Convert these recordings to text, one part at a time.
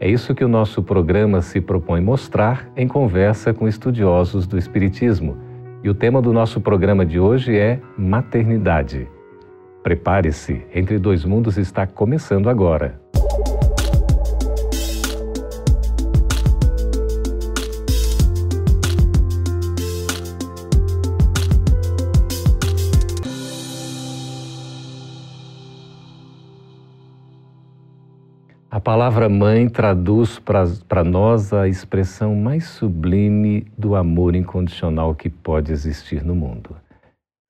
É isso que o nosso programa se propõe mostrar em conversa com estudiosos do Espiritismo. E o tema do nosso programa de hoje é maternidade. Prepare-se, Entre Dois Mundos está começando agora. Palavra mãe traduz para nós a expressão mais sublime do amor incondicional que pode existir no mundo.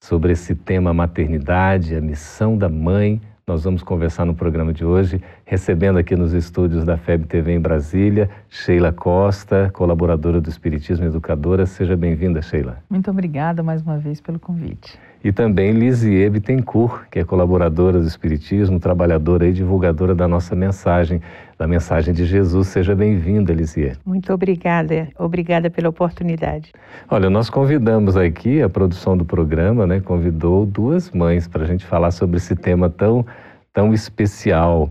Sobre esse tema maternidade, a missão da mãe, nós vamos conversar no programa de hoje, recebendo aqui nos estúdios da FEB TV em Brasília, Sheila Costa, colaboradora do Espiritismo Educadora. Seja bem-vinda, Sheila. Muito obrigada mais uma vez pelo convite e também Lisier Bittencourt, que é colaboradora do Espiritismo, trabalhadora e divulgadora da nossa mensagem, da mensagem de Jesus. Seja bem-vinda, Lisier. Muito obrigada, obrigada pela oportunidade. Olha, nós convidamos aqui, a produção do programa, né, convidou duas mães para a gente falar sobre esse tema tão, tão especial.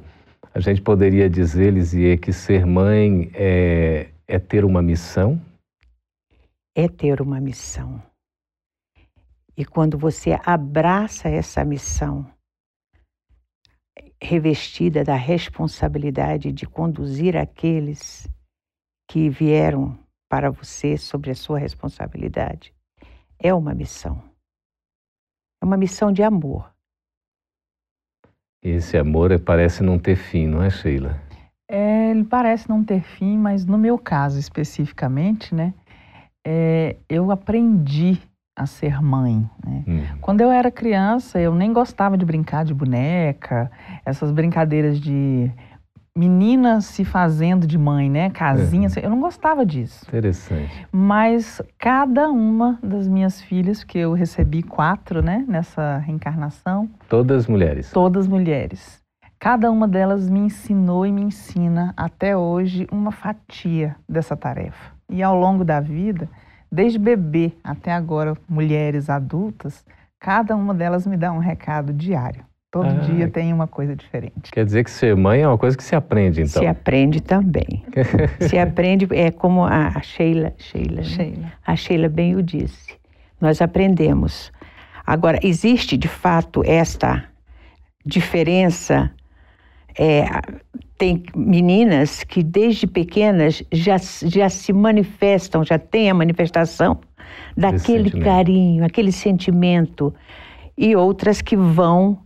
A gente poderia dizer, Lisier, que ser mãe é, é ter uma missão? É ter uma missão e quando você abraça essa missão, revestida da responsabilidade de conduzir aqueles que vieram para você sobre a sua responsabilidade, é uma missão. É uma missão de amor. Esse amor é, parece não ter fim, não é, Sheila? É, ele parece não ter fim, mas no meu caso especificamente, né, é, eu aprendi a ser mãe. Né? Hum. Quando eu era criança, eu nem gostava de brincar de boneca, essas brincadeiras de meninas se fazendo de mãe, né? Casinha, uhum. eu não gostava disso. Interessante. Mas cada uma das minhas filhas, que eu recebi quatro, né, nessa reencarnação. Todas mulheres. Todas mulheres. Cada uma delas me ensinou e me ensina até hoje uma fatia dessa tarefa. E ao longo da vida, desde bebê até agora, mulheres adultas, cada uma delas me dá um recado diário. Todo ah, dia tem uma coisa diferente. Quer dizer que ser mãe é uma coisa que se aprende, então? Se aprende também. se aprende, é como a Sheila, Sheila, né? Sheila. a Sheila bem o disse. Nós aprendemos. Agora, existe de fato esta diferença é, tem meninas que desde pequenas já, já se manifestam, já têm a manifestação daquele carinho, aquele sentimento, e outras que vão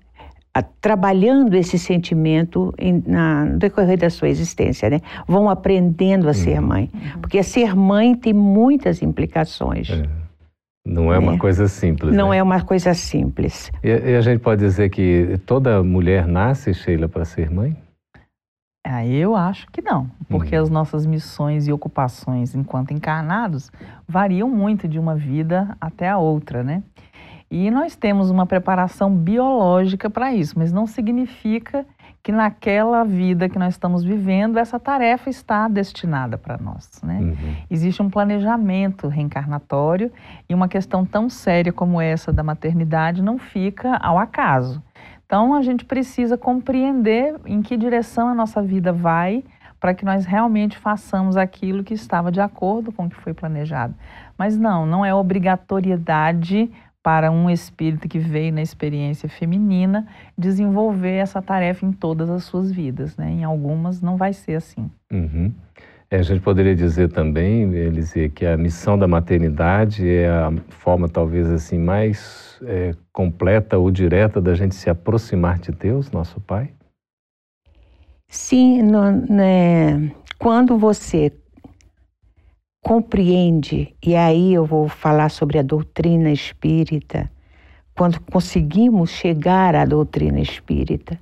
a, trabalhando esse sentimento em, na, no decorrer da sua existência, né? Vão aprendendo a ser uhum. mãe. Porque ser mãe tem muitas implicações. É. Não é, é, uma coisa simples. Não né? é uma coisa simples. E, e, a gente pode dizer que toda mulher nasce, Sheila, para ser mãe? Ah, eu acho que não, porque uhum. as nossas missões e ocupações enquanto encarnados variam muito de uma vida até a outra, né? E nós temos uma preparação biológica para isso, mas não significa que naquela vida que nós estamos vivendo, essa tarefa está destinada para nós. Né? Uhum. Existe um planejamento reencarnatório e uma questão tão séria como essa da maternidade não fica ao acaso. Então, a gente precisa compreender em que direção a nossa vida vai para que nós realmente façamos aquilo que estava de acordo com o que foi planejado. Mas não, não é obrigatoriedade para um espírito que veio na experiência feminina desenvolver essa tarefa em todas as suas vidas. Né? Em algumas não vai ser assim. Uhum. É, a gente poderia dizer também, Elisê, que a missão da maternidade é a forma talvez assim mais é, completa ou direta da gente se aproximar de Deus, nosso Pai? Sim, no, né, quando você compreende, e aí eu vou falar sobre a doutrina espírita, quando conseguimos chegar à doutrina espírita,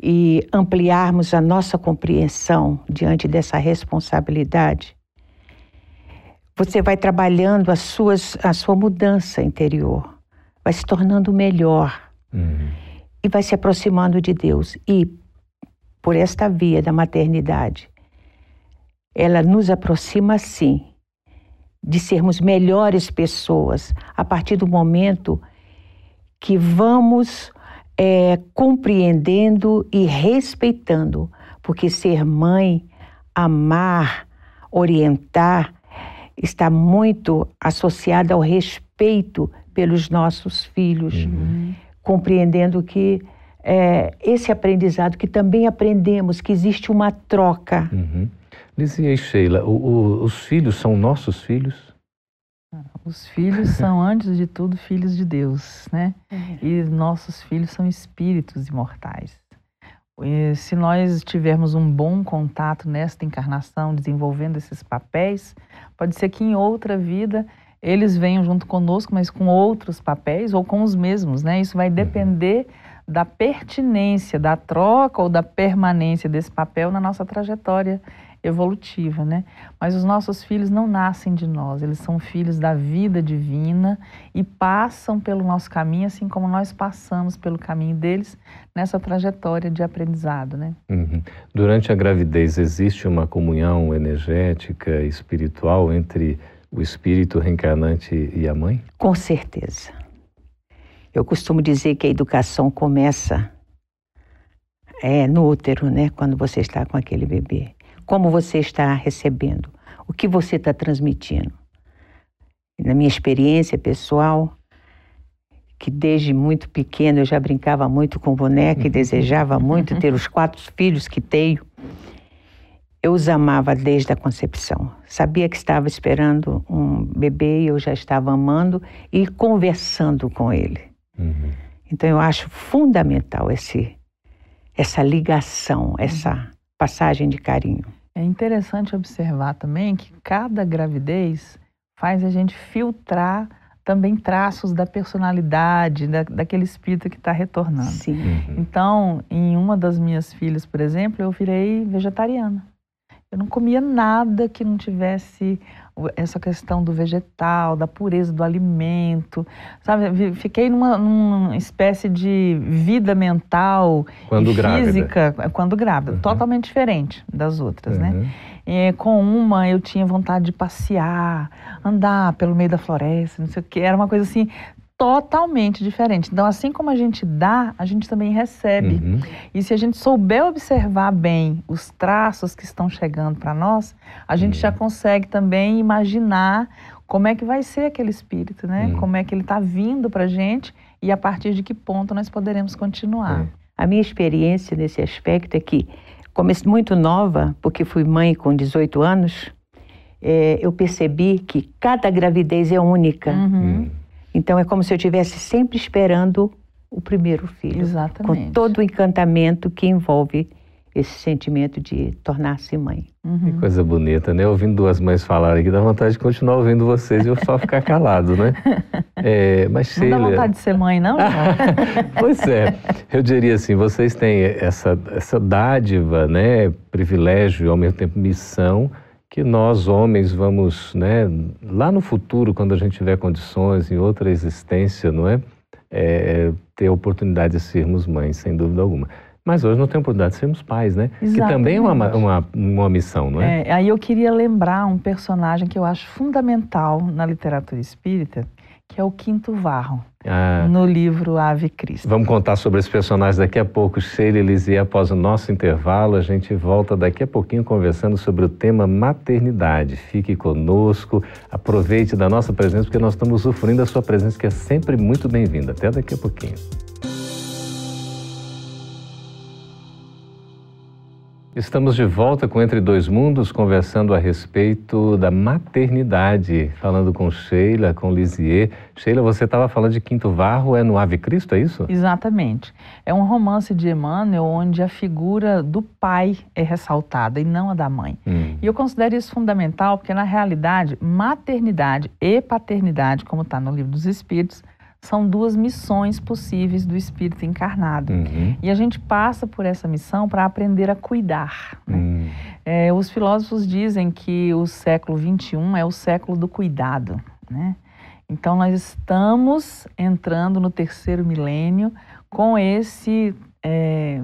e ampliarmos a nossa compreensão diante dessa responsabilidade, você vai trabalhando as suas, a sua mudança interior, vai se tornando melhor uhum. e vai se aproximando de Deus. E por esta via da maternidade, ela nos aproxima sim de sermos melhores pessoas a partir do momento que vamos é, compreendendo e respeitando, porque ser mãe, amar, orientar, está muito associada ao respeito pelos nossos filhos, uhum. compreendendo que é, esse aprendizado que também aprendemos que existe uma troca. Uhum. Dizia Sheila, o, o, os filhos são nossos filhos? Os filhos são, antes de tudo, filhos de Deus, né? Uhum. E nossos filhos são espíritos imortais. E se nós tivermos um bom contato nesta encarnação, desenvolvendo esses papéis, pode ser que em outra vida eles venham junto conosco, mas com outros papéis ou com os mesmos, né? Isso vai uhum. depender da pertinência, da troca ou da permanência desse papel na nossa trajetória evolutiva, né? Mas os nossos filhos não nascem de nós, eles são filhos da vida divina e passam pelo nosso caminho, assim como nós passamos pelo caminho deles nessa trajetória de aprendizado, né? Uhum. Durante a gravidez existe uma comunhão energética, espiritual entre o espírito reencarnante e a mãe? Com certeza. Eu costumo dizer que a educação começa é, no útero, né? Quando você está com aquele bebê como você está recebendo, o que você está transmitindo. Na minha experiência pessoal, que desde muito pequeno eu já brincava muito com boneca e desejava muito ter os quatro filhos que tenho, eu os amava desde a concepção. Sabia que estava esperando um bebê e eu já estava amando e conversando com ele. Uhum. Então eu acho fundamental esse, essa ligação, essa passagem de carinho. É interessante observar também que cada gravidez faz a gente filtrar também traços da personalidade, da, daquele espírito que está retornando. Sim. Uhum. Então, em uma das minhas filhas, por exemplo, eu virei vegetariana. Eu não comia nada que não tivesse essa questão do vegetal, da pureza do alimento, sabe? Fiquei numa, numa espécie de vida mental quando e física grávida. quando grávida, uhum. totalmente diferente das outras, né? uhum. né? E, com uma eu tinha vontade de passear, andar pelo meio da floresta, não sei o que, era uma coisa assim totalmente diferente. Então, assim como a gente dá, a gente também recebe. Uhum. E se a gente souber observar bem os traços que estão chegando para nós, a gente uhum. já consegue também imaginar como é que vai ser aquele espírito, né? Uhum. Como é que ele está vindo para a gente e a partir de que ponto nós poderemos continuar. É. A minha experiência nesse aspecto é que, comecei muito nova, porque fui mãe com 18 anos, é, eu percebi que cada gravidez é única. Uhum. Então é como se eu estivesse sempre esperando o primeiro filho. Exatamente. Com todo o encantamento que envolve esse sentimento de tornar-se mãe. Uhum. Que coisa bonita, né? Ouvindo duas mães falarem aqui, dá vontade de continuar ouvindo vocês e eu só ficar calado, né? É, mas não dá vontade de ser mãe, não? pois é. Eu diria assim, vocês têm essa, essa dádiva, né? Privilégio e ao mesmo tempo missão que nós homens vamos, né, lá no futuro, quando a gente tiver condições em outra existência, não é, é ter a oportunidade de sermos mães, sem dúvida alguma. Mas hoje não tem oportunidade de sermos pais, né? Exatamente. Que também é uma, uma, uma missão, não é? é? Aí eu queria lembrar um personagem que eu acho fundamental na literatura espírita, que é o Quinto Varro, ah, no livro Ave Cristo. Vamos contar sobre esse personagem daqui a pouco, Sheila Elise, após o nosso intervalo. A gente volta daqui a pouquinho conversando sobre o tema maternidade. Fique conosco, aproveite da nossa presença, porque nós estamos usufruindo da sua presença, que é sempre muito bem-vinda. Até daqui a pouquinho. Estamos de volta com Entre Dois Mundos, conversando a respeito da maternidade, falando com Sheila, com Lisier. Sheila, você estava falando de Quinto Varro, é no Ave Cristo, é isso? Exatamente. É um romance de Emmanuel onde a figura do pai é ressaltada e não a da mãe. Hum. E eu considero isso fundamental porque, na realidade, maternidade e paternidade, como está no Livro dos Espíritos, são duas missões possíveis do espírito encarnado. Uhum. E a gente passa por essa missão para aprender a cuidar. Né? Uhum. É, os filósofos dizem que o século XXI é o século do cuidado. Né? Então, nós estamos entrando no terceiro milênio com esse é,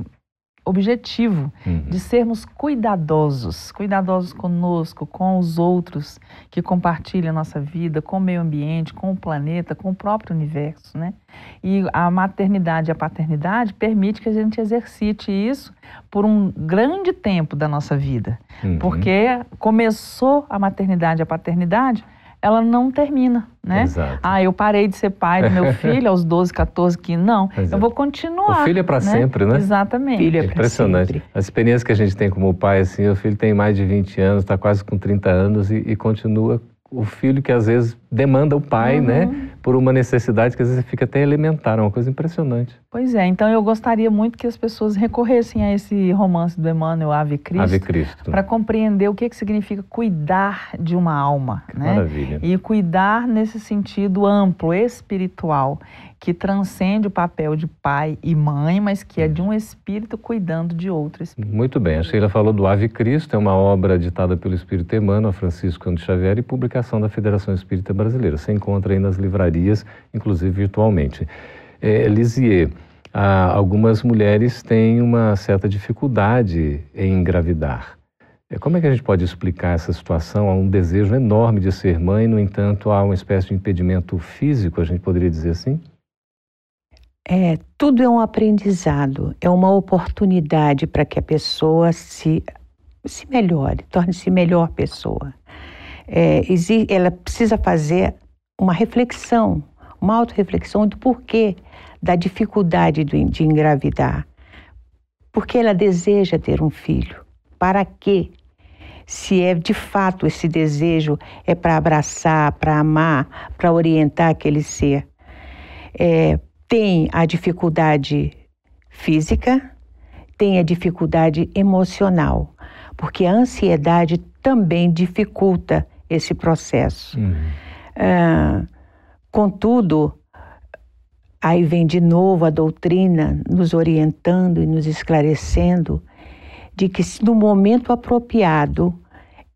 objetivo uhum. de sermos cuidadosos, cuidadosos conosco, com os outros que compartilham a nossa vida, com o meio ambiente, com o planeta, com o próprio universo, né? E a maternidade e a paternidade permite que a gente exercite isso por um grande tempo da nossa vida, uhum. porque começou a maternidade e a paternidade ela não termina, né? Exato. Ah, eu parei de ser pai do meu filho aos 12, 14, 15. Não, Exato. eu vou continuar. O filho é para né? sempre, né? Exatamente. Filho é, impressionante. Sempre. As experiências que a gente tem como pai, assim, o filho tem mais de 20 anos, está quase com 30 anos e, e continua o filho que às vezes demanda o pai, uhum. né? Por uma necessidade que às vezes fica até elementar, é uma coisa impressionante. Pois é, então eu gostaria muito que as pessoas recorressem a esse romance do Emmanuel Ave Cristo, Ave Cristo. para compreender o que, que significa cuidar de uma alma, que né? Maravilha. E cuidar nesse sentido amplo, espiritual que transcende o papel de pai e mãe, mas que é de um espírito cuidando de outro espírito. Muito bem, a Sheila falou do Ave Cristo, é uma obra ditada pelo Espírito Emmanuel, Francisco de Xavier, e publicação da Federação Espírita Brasileira. Você encontra aí nas livrarias, inclusive virtualmente. É, Lisier, algumas mulheres têm uma certa dificuldade em engravidar. É, como é que a gente pode explicar essa situação? Há um desejo enorme de ser mãe, no entanto, há uma espécie de impedimento físico, a gente poderia dizer assim? É, tudo é um aprendizado, é uma oportunidade para que a pessoa se, se melhore, torne-se melhor pessoa. É, ela precisa fazer uma reflexão, uma autorreflexão do porquê da dificuldade de engravidar. Porque ela deseja ter um filho. Para quê? Se é de fato esse desejo é para abraçar, para amar, para orientar aquele ser. É, tem a dificuldade física, tem a dificuldade emocional, porque a ansiedade também dificulta esse processo. Uhum. Ah, contudo, aí vem de novo a doutrina nos orientando e nos esclarecendo de que no momento apropriado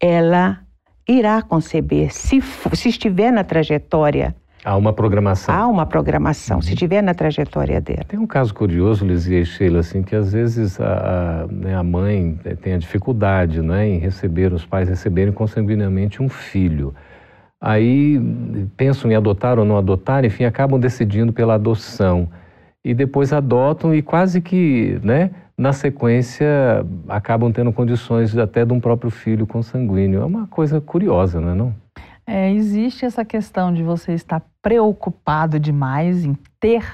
ela irá conceber, se, se estiver na trajetória Há uma programação. Há uma programação, uhum. se tiver na trajetória dela. Tem um caso curioso, Lizia e Sheila, assim, que às vezes a, a, né, a mãe tem a dificuldade né, em receber, os pais receberem consanguinamente um filho. Aí pensam em adotar ou não adotar, enfim, acabam decidindo pela adoção. E depois adotam e quase que, né, na sequência, acabam tendo condições até de um próprio filho consanguíneo. É uma coisa curiosa, não é não? É, existe essa questão de você estar preocupado demais em ter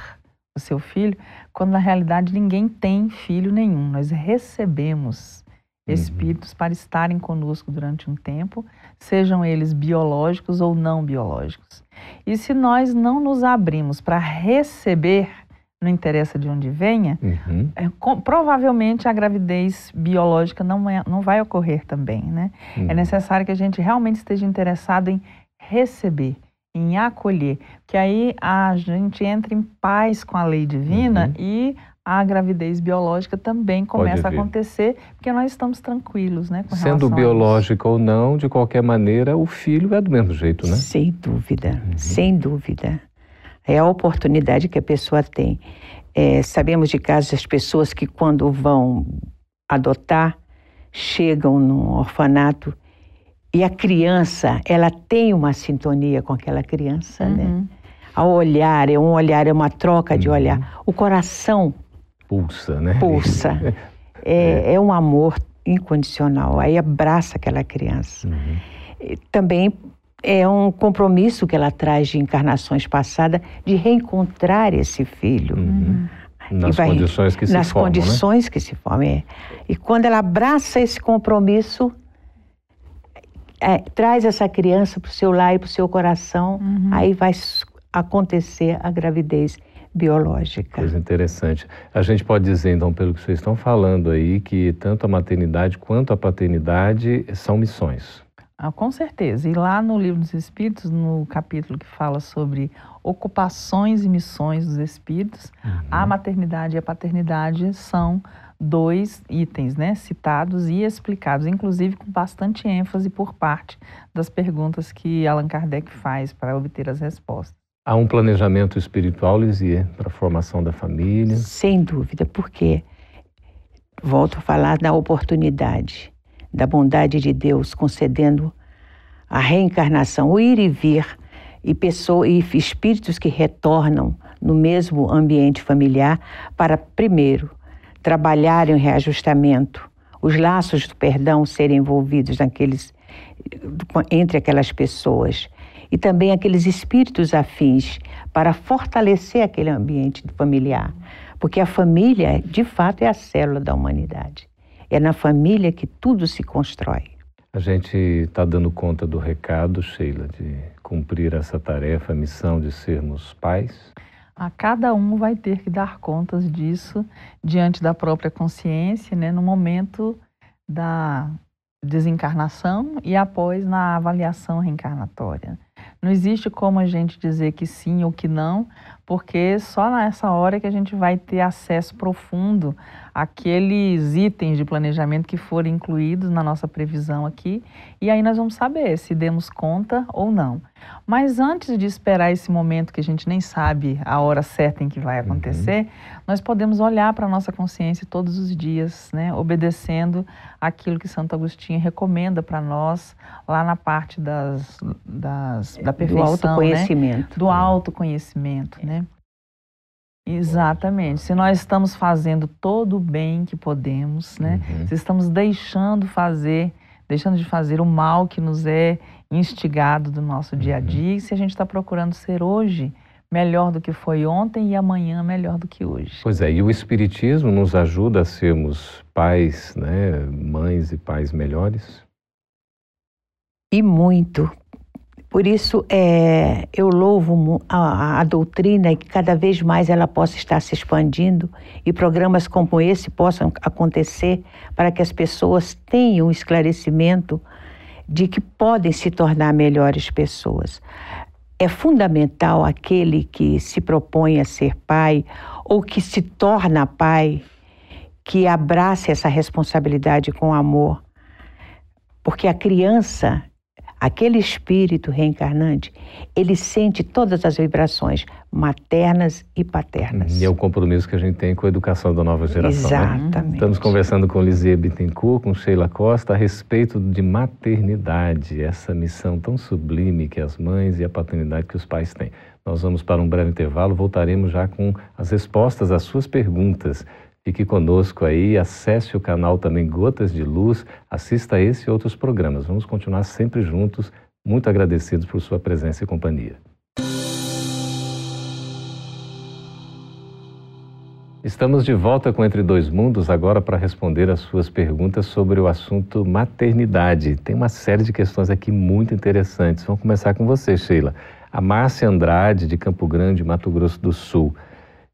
o seu filho, quando na realidade ninguém tem filho nenhum. Nós recebemos. Espíritos para estarem conosco durante um tempo, sejam eles biológicos ou não biológicos. E se nós não nos abrimos para receber não interessa de onde venha, uhum. é, com, provavelmente a gravidez biológica não, é, não vai ocorrer também, né? É uhum. É necessário que a gente realmente esteja interessado em receber, em acolher, que aí a gente entra em paz com a lei divina uhum. e a gravidez biológica também começa a acontecer, porque nós estamos tranquilos, né? Sendo biológica ou não, de qualquer maneira, o filho é do mesmo jeito, né? Sem dúvida, uhum. sem dúvida. É a oportunidade que a pessoa tem. É, sabemos de casos das pessoas que, quando vão adotar, chegam num orfanato e a criança, ela tem uma sintonia com aquela criança, né? uhum. né? Ao olhar, é um olhar, é uma troca de uhum. olhar. O coração pulsa, né? Pulsa. é, é. é um amor incondicional. Aí abraça aquela criança. Uhum. Também é um compromisso que ela traz de encarnações passadas de reencontrar esse filho. Uhum. Nas vai, condições que se nas formam. Nas né? condições né? que se formam. É. E quando ela abraça esse compromisso, é, traz essa criança para o seu lar e para o seu coração, uhum. aí vai acontecer a gravidez biológica. Coisa interessante. A gente pode dizer, então, pelo que vocês estão falando aí, que tanto a maternidade quanto a paternidade são missões. Ah, com certeza. E lá no Livro dos Espíritos, no capítulo que fala sobre ocupações e missões dos espíritos, uhum. a maternidade e a paternidade são dois itens né, citados e explicados, inclusive com bastante ênfase por parte das perguntas que Allan Kardec faz para obter as respostas. Há um planejamento espiritual, Lisier, para a formação da família? Sem dúvida, porque volto a falar da oportunidade, da bondade de Deus concedendo a reencarnação, o ir e vir, e, pessoas, e espíritos que retornam no mesmo ambiente familiar para, primeiro, trabalharem o reajustamento, os laços do perdão serem envolvidos naqueles, entre aquelas pessoas e também aqueles espíritos afins para fortalecer aquele ambiente familiar, porque a família, de fato, é a célula da humanidade. É na família que tudo se constrói. A gente está dando conta do recado, Sheila, de cumprir essa tarefa, a missão de sermos pais? A cada um vai ter que dar contas disso diante da própria consciência, né, no momento da desencarnação e após na avaliação reencarnatória. Não existe como a gente dizer que sim ou que não, porque só nessa hora que a gente vai ter acesso profundo àqueles itens de planejamento que foram incluídos na nossa previsão aqui, e aí nós vamos saber se demos conta ou não. Mas antes de esperar esse momento que a gente nem sabe a hora certa em que vai uhum. acontecer, uhum. nós podemos olhar para a nossa consciência todos os dias, né, obedecendo aquilo que Santo Agostinho recomenda para nós lá na parte das, das da perfeição, do autoconhecimento, né? do autoconhecimento, né? Exatamente. Se nós estamos fazendo todo o bem que podemos, né? Uhum. Se estamos deixando fazer, deixando de fazer o mal que nos é instigado do nosso dia a uhum. dia, e se a gente está procurando ser hoje melhor do que foi ontem e amanhã melhor do que hoje. Pois é, e o Espiritismo nos ajuda a sermos pais, né, mães e pais melhores? E muito, por isso, é, eu louvo a, a, doutrina e que cada vez mais ela possa estar se expandindo e programas como esse possam acontecer para que as pessoas tenham esclarecimento de que podem se tornar melhores pessoas. É fundamental aquele que se propõe a ser pai ou que se torna pai, que abrace essa responsabilidade com amor. Porque a criança Aquele espírito reencarnante, ele sente todas as vibrações maternas e paternas. E é o compromisso que a gente tem com a educação da nova geração. Né? Exatamente. Né? Estamos conversando com Lizzie Bittencourt, com Sheila Costa, a respeito de maternidade, essa missão tão sublime que as mães e a paternidade que os pais têm. Nós vamos para um breve intervalo, voltaremos já com as respostas às suas perguntas. Fique conosco aí, acesse o canal também Gotas de Luz, assista esse e outros programas. Vamos continuar sempre juntos, muito agradecidos por sua presença e companhia. Estamos de volta com Entre Dois Mundos agora para responder as suas perguntas sobre o assunto maternidade. Tem uma série de questões aqui muito interessantes. Vamos começar com você, Sheila. A Márcia Andrade, de Campo Grande, Mato Grosso do Sul.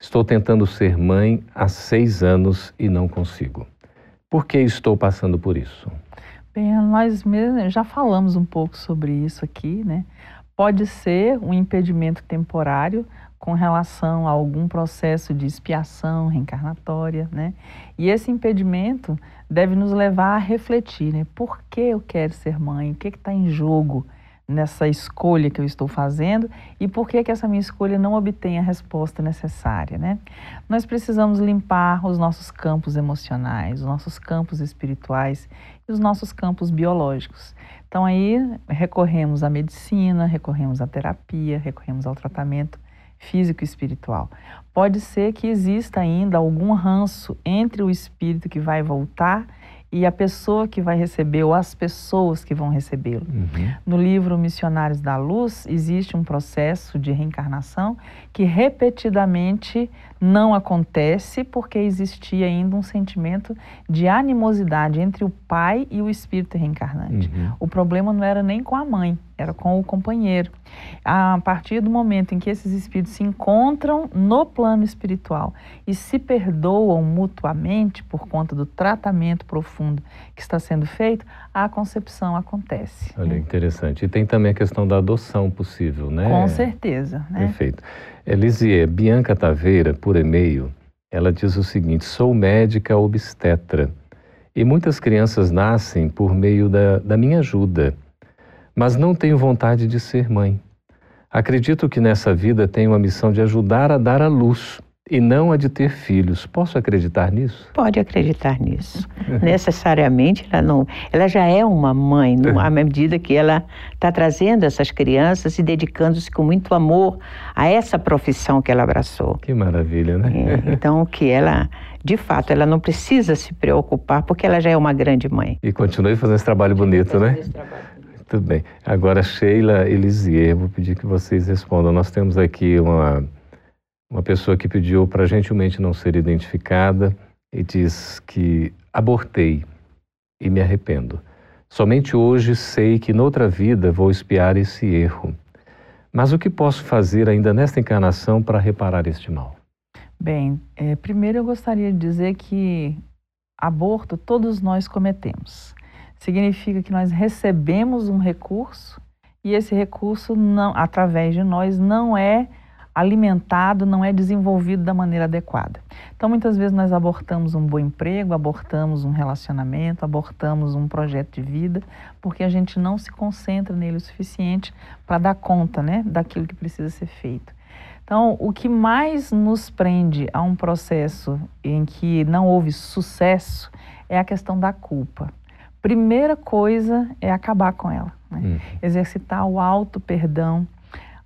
Estou tentando ser mãe há seis anos e não consigo. Por que estou passando por isso? Bem, nós mesmos já falamos um pouco sobre isso aqui, né? Pode ser um impedimento temporário com relação a algum processo de expiação reencarnatória, né? E esse impedimento deve nos levar a refletir, né? Por que eu quero ser mãe? O que está em jogo nessa escolha que eu estou fazendo e por que, que essa minha escolha não obtém a resposta necessária, né? Nós precisamos limpar os nossos campos emocionais, os nossos campos espirituais e os nossos campos biológicos. Então aí recorremos à medicina, recorremos à terapia, recorremos ao tratamento físico e espiritual. Pode ser que exista ainda algum ranço entre o espírito que vai voltar e a pessoa que vai receber ou as pessoas que vão recebê-lo. Uhum. No livro Missionários da Luz existe um processo de reencarnação que repetidamente não acontece porque existia ainda um sentimento de animosidade entre o pai e o espírito reencarnante. Uhum. O problema não era nem com a mãe, era com o companheiro. A partir do momento em que esses espíritos se encontram no plano espiritual e se perdoam mutuamente por conta do tratamento profundo que está sendo feito, a concepção acontece. Olha, interessante. E tem também a questão da adoção possível, né? Com certeza. Né? Perfeito. Elisier, Bianca Taveira, por e-mail, ela diz o seguinte: sou médica obstetra e muitas crianças nascem por meio da, da minha ajuda mas não tenho vontade de ser mãe. Acredito que nessa vida tenho a missão de ajudar a dar a luz e não a de ter filhos. Posso acreditar nisso? Pode acreditar nisso. Necessariamente ela não, ela já é uma mãe, à medida que ela está trazendo essas crianças e dedicando-se com muito amor a essa profissão que ela abraçou. Que maravilha, né? É, então que ela de fato, ela não precisa se preocupar porque ela já é uma grande mãe. E continue fazendo esse trabalho bonito, né? Esse trabalho. Tudo bem. Agora, Sheila Elisier, vou pedir que vocês respondam. Nós temos aqui uma, uma pessoa que pediu para gentilmente não ser identificada e diz que abortei e me arrependo. Somente hoje sei que noutra vida vou espiar esse erro. Mas o que posso fazer ainda nesta encarnação para reparar este mal? Bem, é, primeiro eu gostaria de dizer que aborto todos nós cometemos significa que nós recebemos um recurso e esse recurso não, através de nós não é alimentado, não é desenvolvido da maneira adequada. Então, muitas vezes nós abortamos um bom emprego, abortamos um relacionamento, abortamos um projeto de vida, porque a gente não se concentra nele o suficiente para dar conta, né, daquilo que precisa ser feito. Então, o que mais nos prende a um processo em que não houve sucesso é a questão da culpa primeira coisa é acabar com ela. Né? Hum. Exercitar o alto perdão,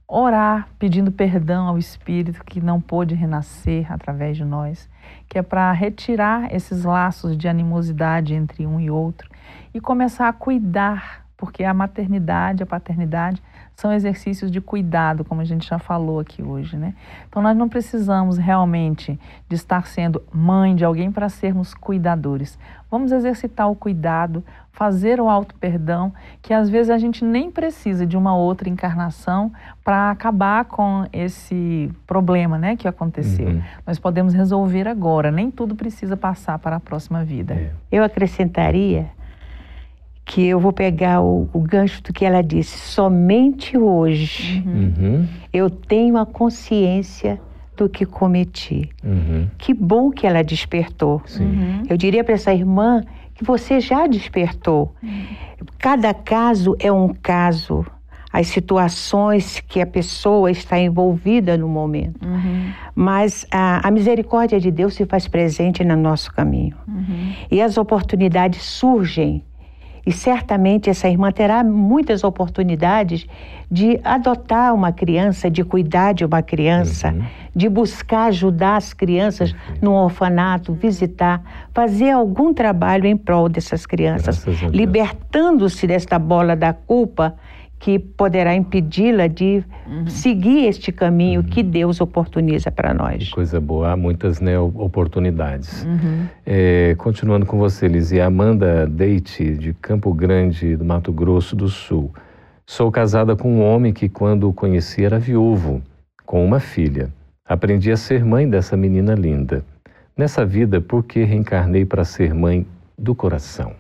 orar pedindo perdão ao Espírito que não pôde renascer através de nós, que é para retirar esses laços de animosidade entre um e outro e começar a cuidar, porque a maternidade, a paternidade são exercícios de cuidado, como a gente já falou aqui hoje, né? Então nós não precisamos realmente de estar sendo mãe de alguém para sermos cuidadores. Vamos exercitar o cuidado, fazer o auto perdão, que às vezes a gente nem precisa de uma outra encarnação para acabar com esse problema, né, que aconteceu. Uhum. Nós podemos resolver agora, nem tudo precisa passar para a próxima vida. É. Eu acrescentaria que eu vou pegar o, o, gancho do que ela disse. Somente hoje uhum. uhum. eu tenho a consciência do que cometi. Uhum. Que bom que ela despertou. Uhum. Eu diria para essa irmã que você já despertou. Uhum. Cada caso é um caso. As situações que a pessoa está envolvida no momento. Uhum. Mas a, a, misericórdia de Deus se faz presente no nosso caminho. E as oportunidades surgem e certamente essa irmã terá muitas oportunidades de adotar uma criança, de cuidar de uma criança, uhum. de buscar ajudar as crianças uhum. no orfanato, visitar, fazer algum trabalho em prol dessas crianças, libertando-se desta bola da culpa que poderá impedi-la de uhum. seguir este caminho uhum. que Deus oportuniza para nós. Coisa boa, há muitas né, oportunidades. Uhum. É, continuando com você, Lizzie, Amanda Deite, de Campo Grande, do Mato Grosso do Sul. Sou casada com um homem que, quando o conheci, era viúvo, com uma filha. Aprendi a ser mãe dessa menina linda. Nessa vida, por que reencarnei para ser mãe do coração?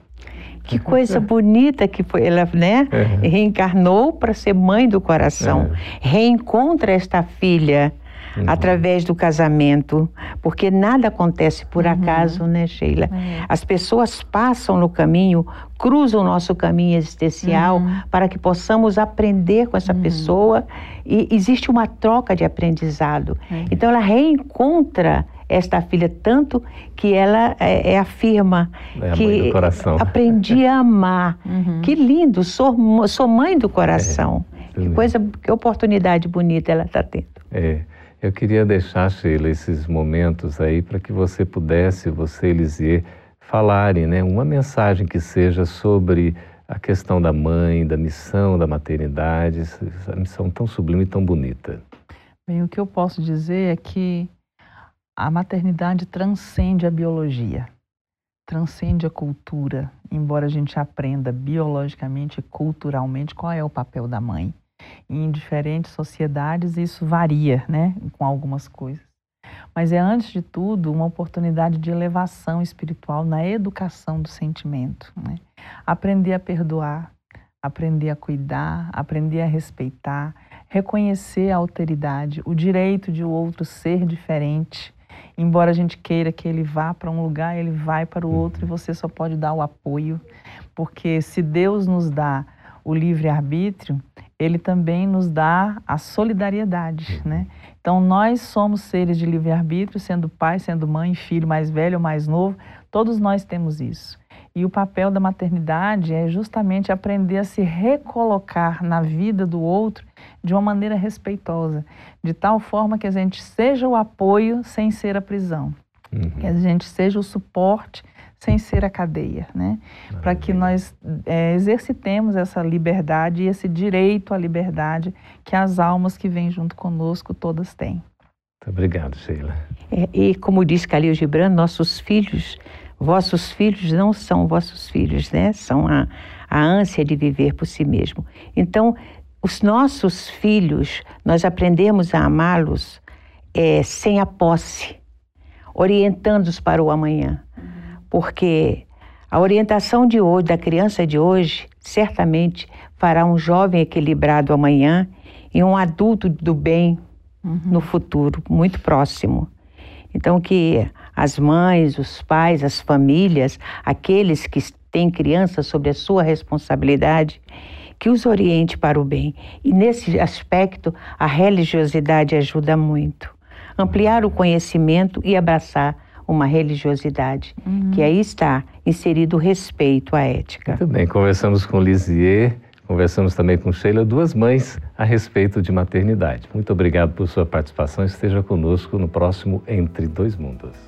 Que coisa bonita que foi, ela, né? Uhum. Reencarnou para ser mãe do coração. Uhum. Reencontra esta filha uhum. através do casamento, porque nada acontece por uhum. acaso, né, Sheila? É. As pessoas passam no caminho, cruzam o nosso caminho existencial uhum. para que possamos aprender com essa uhum. pessoa e existe uma troca de aprendizado. É. Então ela reencontra esta filha tanto que ela é, é afirma é que aprendi a amar. Uhum. Que lindo, sou, sou mãe do coração. É, que coisa, que oportunidade bonita ela está tendo. É. Eu queria deixar, Sheila, esses momentos aí para que você pudesse, você, Elisier, falarem, né, uma mensagem que seja sobre a questão da mãe, da missão da maternidade, essa missão tão sublime e tão bonita. Bem, o que eu posso dizer é que a maternidade transcende a biologia, transcende a cultura, embora a gente aprenda biologicamente e culturalmente qual é o papel da mãe. Em diferentes sociedades isso varia, né, com algumas coisas. Mas é, antes de tudo, uma oportunidade de elevação espiritual na educação do sentimento. Né? Aprender a perdoar, aprender a cuidar, aprender a respeitar, reconhecer a alteridade, o direito de o outro ser diferente. Embora a gente queira que ele vá para um lugar, ele vai para o outro e você só pode dar o apoio, porque se Deus nos dá o livre-arbítrio, ele também nos dá a solidariedade, né? Então nós somos seres de livre-arbítrio, sendo pai, sendo mãe, filho mais velho ou mais novo, todos nós temos isso. E o papel da maternidade é justamente aprender a se recolocar na vida do outro de uma maneira respeitosa, de tal forma que a gente seja o apoio sem ser a prisão, uhum. que a gente seja o suporte sem ser a cadeia, né? Para que nós é, exercitemos essa liberdade e esse direito à liberdade que as almas que vêm junto conosco todas têm. Muito obrigado, Sheila. É, e como diz Khalil Gibran, nossos filhos, vossos filhos não são vossos filhos, né? São a, a ânsia de viver por si mesmo. Então, os nossos filhos, nós aprendemos a amá-los é, sem a posse, orientando-os para o amanhã porque a orientação de hoje, da criança de hoje, certamente fará um jovem equilibrado amanhã e um adulto do bem uhum. no futuro, muito próximo. Então, que as mães, os pais, as famílias, aqueles que têm crianças sob a sua responsabilidade, que os oriente para o bem. E nesse aspecto, a religiosidade ajuda muito. Ampliar o conhecimento e abraçar uma religiosidade, uhum. que aí está inserido o respeito à ética. Muito bem, conversamos com Lisier, conversamos também com Sheila, duas mães a respeito de maternidade. Muito obrigado por sua participação, esteja conosco no próximo Entre Dois Mundos.